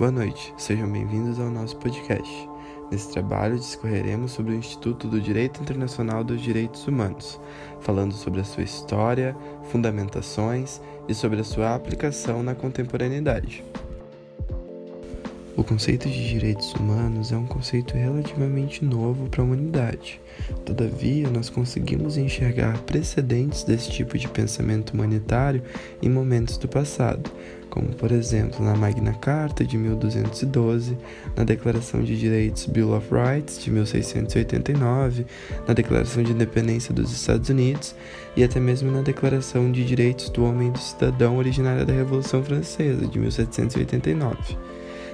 Boa noite, sejam bem-vindos ao nosso podcast. Nesse trabalho, discorreremos sobre o Instituto do Direito Internacional dos Direitos Humanos, falando sobre a sua história, fundamentações e sobre a sua aplicação na contemporaneidade. O conceito de direitos humanos é um conceito relativamente novo para a humanidade. Todavia, nós conseguimos enxergar precedentes desse tipo de pensamento humanitário em momentos do passado, como por exemplo na Magna Carta de 1212, na Declaração de Direitos Bill of Rights de 1689, na Declaração de Independência dos Estados Unidos e até mesmo na Declaração de Direitos do Homem e do Cidadão originária da Revolução Francesa de 1789.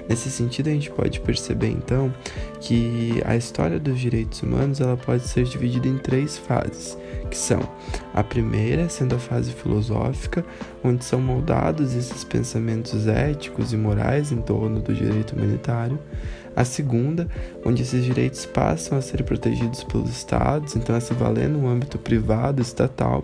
Nesse sentido, a gente pode perceber então que a história dos direitos humanos ela pode ser dividida em três fases, que são a primeira sendo a fase filosófica, onde são moldados esses pensamentos éticos e morais em torno do direito humanitário, a segunda, onde esses direitos passam a ser protegidos pelos estados, então a se valer no âmbito privado, estatal,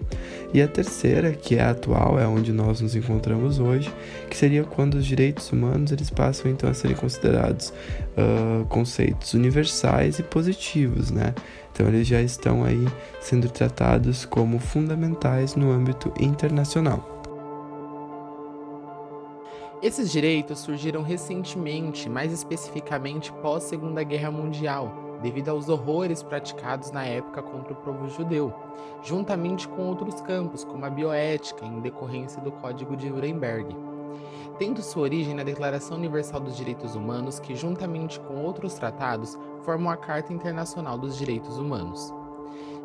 e a terceira, que é a atual, é onde nós nos encontramos hoje, que seria quando os direitos humanos eles passam então a serem considerados uh, conceitos universais e positivos, né? Então eles já estão aí sendo tratados como fundamentais no âmbito internacional. Esses direitos surgiram recentemente, mais especificamente pós Segunda Guerra Mundial, devido aos horrores praticados na época contra o povo judeu, juntamente com outros campos, como a bioética, em decorrência do Código de Nuremberg. Tendo sua origem na Declaração Universal dos Direitos Humanos, que, juntamente com outros tratados, formam a Carta Internacional dos Direitos Humanos.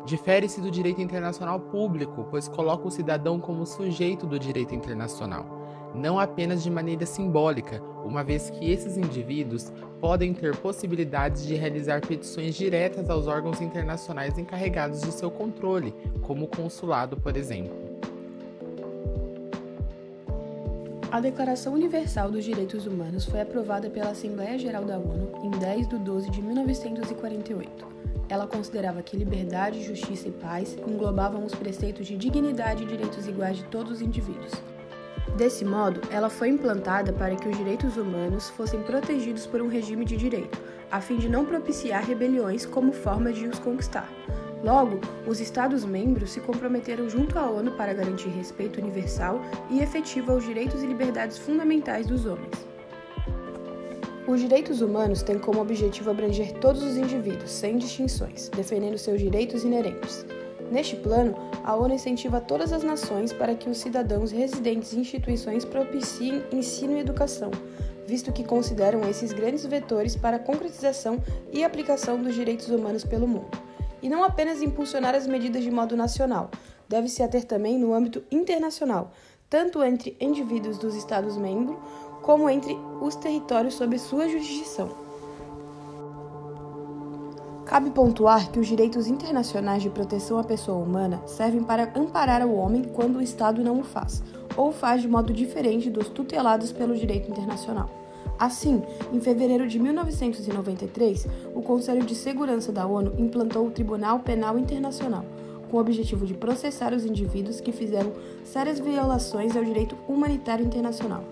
Difere-se do direito internacional público, pois coloca o cidadão como sujeito do direito internacional não apenas de maneira simbólica, uma vez que esses indivíduos podem ter possibilidades de realizar petições diretas aos órgãos internacionais encarregados de seu controle, como o consulado, por exemplo. A Declaração Universal dos Direitos Humanos foi aprovada pela Assembleia Geral da ONU em 10 de 12 de 1948. Ela considerava que liberdade, justiça e paz englobavam os preceitos de dignidade e direitos iguais de todos os indivíduos. Desse modo, ela foi implantada para que os direitos humanos fossem protegidos por um regime de direito, a fim de não propiciar rebeliões como forma de os conquistar. Logo, os Estados-membros se comprometeram junto à ONU para garantir respeito universal e efetivo aos direitos e liberdades fundamentais dos homens. Os direitos humanos têm como objetivo abranger todos os indivíduos, sem distinções, defendendo seus direitos inerentes. Neste plano, a ONU incentiva todas as nações para que os cidadãos residentes em instituições propiciem ensino e educação, visto que consideram esses grandes vetores para a concretização e aplicação dos direitos humanos pelo mundo. E não apenas impulsionar as medidas de modo nacional, deve-se ater também no âmbito internacional, tanto entre indivíduos dos Estados-membros como entre os territórios sob sua jurisdição. Cabe pontuar que os direitos internacionais de proteção à pessoa humana servem para amparar o homem quando o Estado não o faz, ou faz de modo diferente dos tutelados pelo direito internacional. Assim, em fevereiro de 1993, o Conselho de Segurança da ONU implantou o Tribunal Penal Internacional, com o objetivo de processar os indivíduos que fizeram sérias violações ao direito humanitário internacional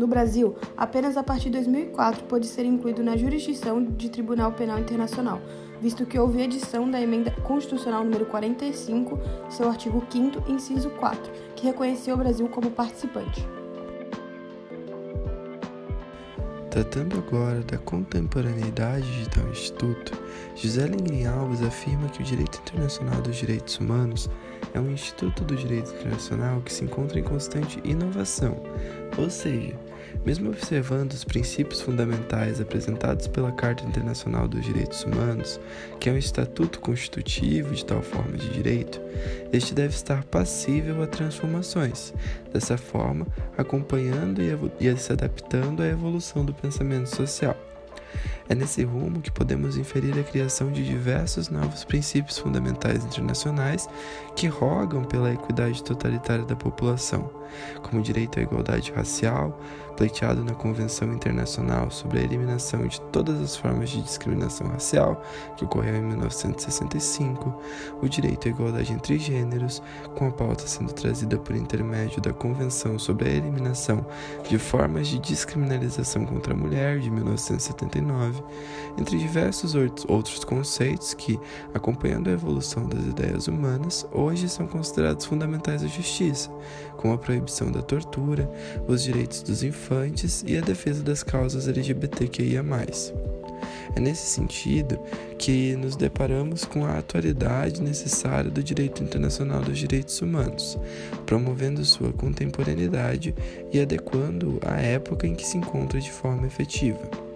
no Brasil, apenas a partir de 2004 pôde ser incluído na jurisdição de Tribunal Penal Internacional, visto que houve edição da Emenda Constitucional número 45, seu artigo 5 inciso 4, que reconheceu o Brasil como participante. Tratando agora da contemporaneidade de tal instituto, José Lingrin Alves afirma que o Direito Internacional dos Direitos Humanos é um instituto do direito internacional que se encontra em constante inovação, ou seja, mesmo observando os princípios fundamentais apresentados pela Carta Internacional dos Direitos Humanos, que é um estatuto constitutivo de tal forma de direito, este deve estar passível a transformações, dessa forma, acompanhando e se adaptando à evolução do pensamento social. É nesse rumo que podemos inferir a criação de diversos novos princípios fundamentais internacionais que rogam pela equidade totalitária da população como direito à igualdade racial, pleiteado na Convenção Internacional sobre a Eliminação de Todas as Formas de Discriminação Racial, que ocorreu em 1965, o direito à igualdade entre gêneros, com a pauta sendo trazida por intermédio da Convenção sobre a Eliminação de Formas de Descriminalização contra a Mulher, de 1979, entre diversos outros conceitos que, acompanhando a evolução das ideias humanas, hoje são considerados fundamentais à justiça, como a proibição da tortura, os direitos dos infantes e a defesa das causas LGBTQIA. É nesse sentido que nos deparamos com a atualidade necessária do direito internacional dos direitos humanos, promovendo sua contemporaneidade e adequando-o à época em que se encontra de forma efetiva.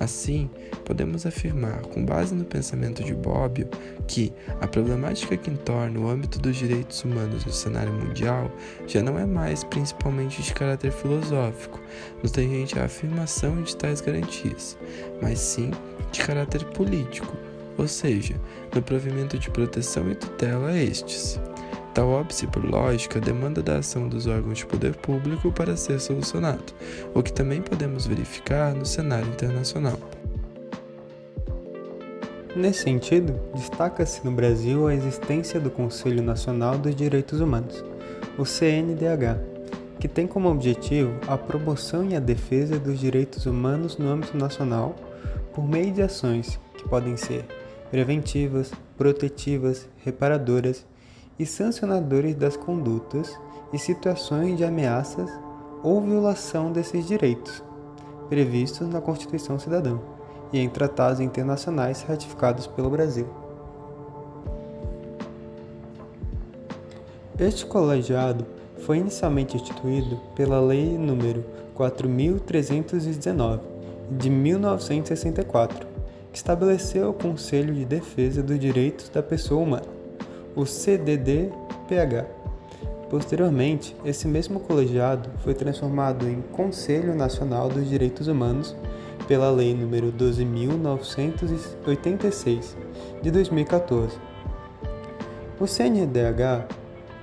Assim, podemos afirmar, com base no pensamento de Bobbio, que a problemática que entorna o âmbito dos direitos humanos no cenário mundial já não é mais principalmente de caráter filosófico, no tangente à afirmação de tais garantias, mas sim de caráter político, ou seja, no provimento de proteção e tutela a estes. Tal óbice, por lógica, demanda da ação dos órgãos de poder público para ser solucionado, o que também podemos verificar no cenário internacional. Nesse sentido, destaca-se no Brasil a existência do Conselho Nacional dos Direitos Humanos, o CNDH, que tem como objetivo a promoção e a defesa dos direitos humanos no âmbito nacional por meio de ações que podem ser preventivas, protetivas, reparadoras e sancionadores das condutas e situações de ameaças ou violação desses direitos, previstos na Constituição Cidadã e em tratados internacionais ratificados pelo Brasil. Este colegiado foi inicialmente instituído pela Lei nº 4319 de 1964, que estabeleceu o Conselho de Defesa dos Direitos da Pessoa Humana o CDD-PH. Posteriormente, esse mesmo colegiado foi transformado em Conselho Nacional dos Direitos Humanos pela Lei nº 12.986 de 2014. O CNDH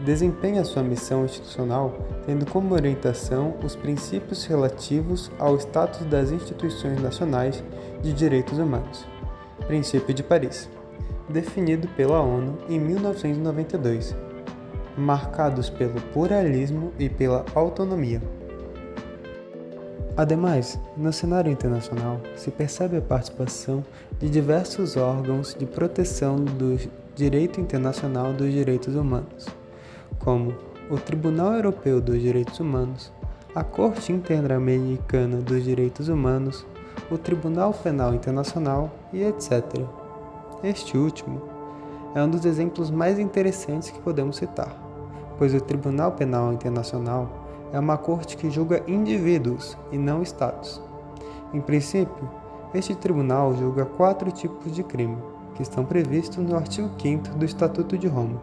desempenha sua missão institucional tendo como orientação os princípios relativos ao status das instituições nacionais de direitos humanos. Princípio de Paris definido pela ONU em 1992, marcados pelo pluralismo e pela autonomia. Ademais, no cenário internacional se percebe a participação de diversos órgãos de proteção do direito internacional dos direitos humanos, como o Tribunal Europeu dos Direitos Humanos, a Corte Interamericana dos Direitos Humanos, o Tribunal Penal Internacional e etc. Este último é um dos exemplos mais interessantes que podemos citar, pois o Tribunal Penal Internacional é uma corte que julga indivíduos e não estados. Em princípio, este tribunal julga quatro tipos de crime, que estão previstos no artigo 5 do Estatuto de Roma,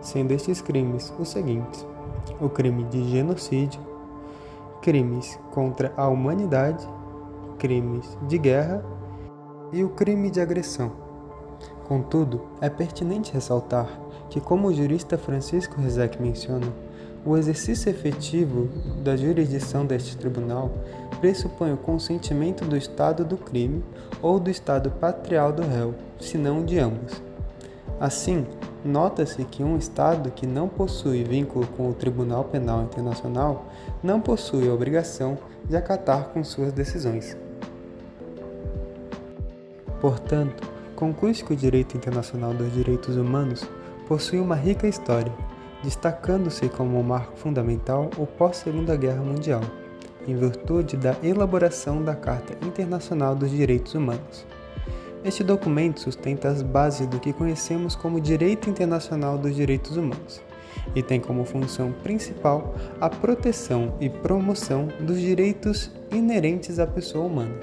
sendo estes crimes os seguintes: o crime de genocídio, crimes contra a humanidade, crimes de guerra e o crime de agressão. Contudo, é pertinente ressaltar que, como o jurista Francisco Rizek menciona, o exercício efetivo da jurisdição deste tribunal pressupõe o consentimento do Estado do crime ou do Estado patrial do réu, se não de ambos. Assim, nota-se que um Estado que não possui vínculo com o Tribunal Penal Internacional não possui a obrigação de acatar com suas decisões. Portanto, conclui-se que o direito internacional dos direitos humanos possui uma rica história, destacando-se como um marco fundamental o pós-Segunda Guerra Mundial, em virtude da elaboração da Carta Internacional dos Direitos Humanos. Este documento sustenta as bases do que conhecemos como Direito Internacional dos Direitos Humanos e tem como função principal a proteção e promoção dos direitos inerentes à pessoa humana.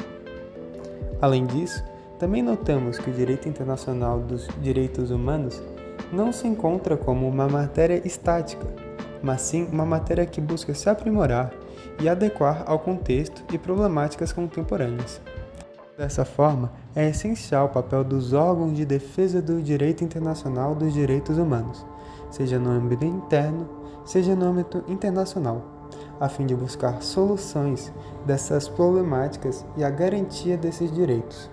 Além disso, também notamos que o direito internacional dos direitos humanos não se encontra como uma matéria estática, mas sim uma matéria que busca se aprimorar e adequar ao contexto e problemáticas contemporâneas. Dessa forma, é essencial o papel dos órgãos de defesa do direito internacional dos direitos humanos, seja no âmbito interno, seja no âmbito internacional, a fim de buscar soluções dessas problemáticas e a garantia desses direitos.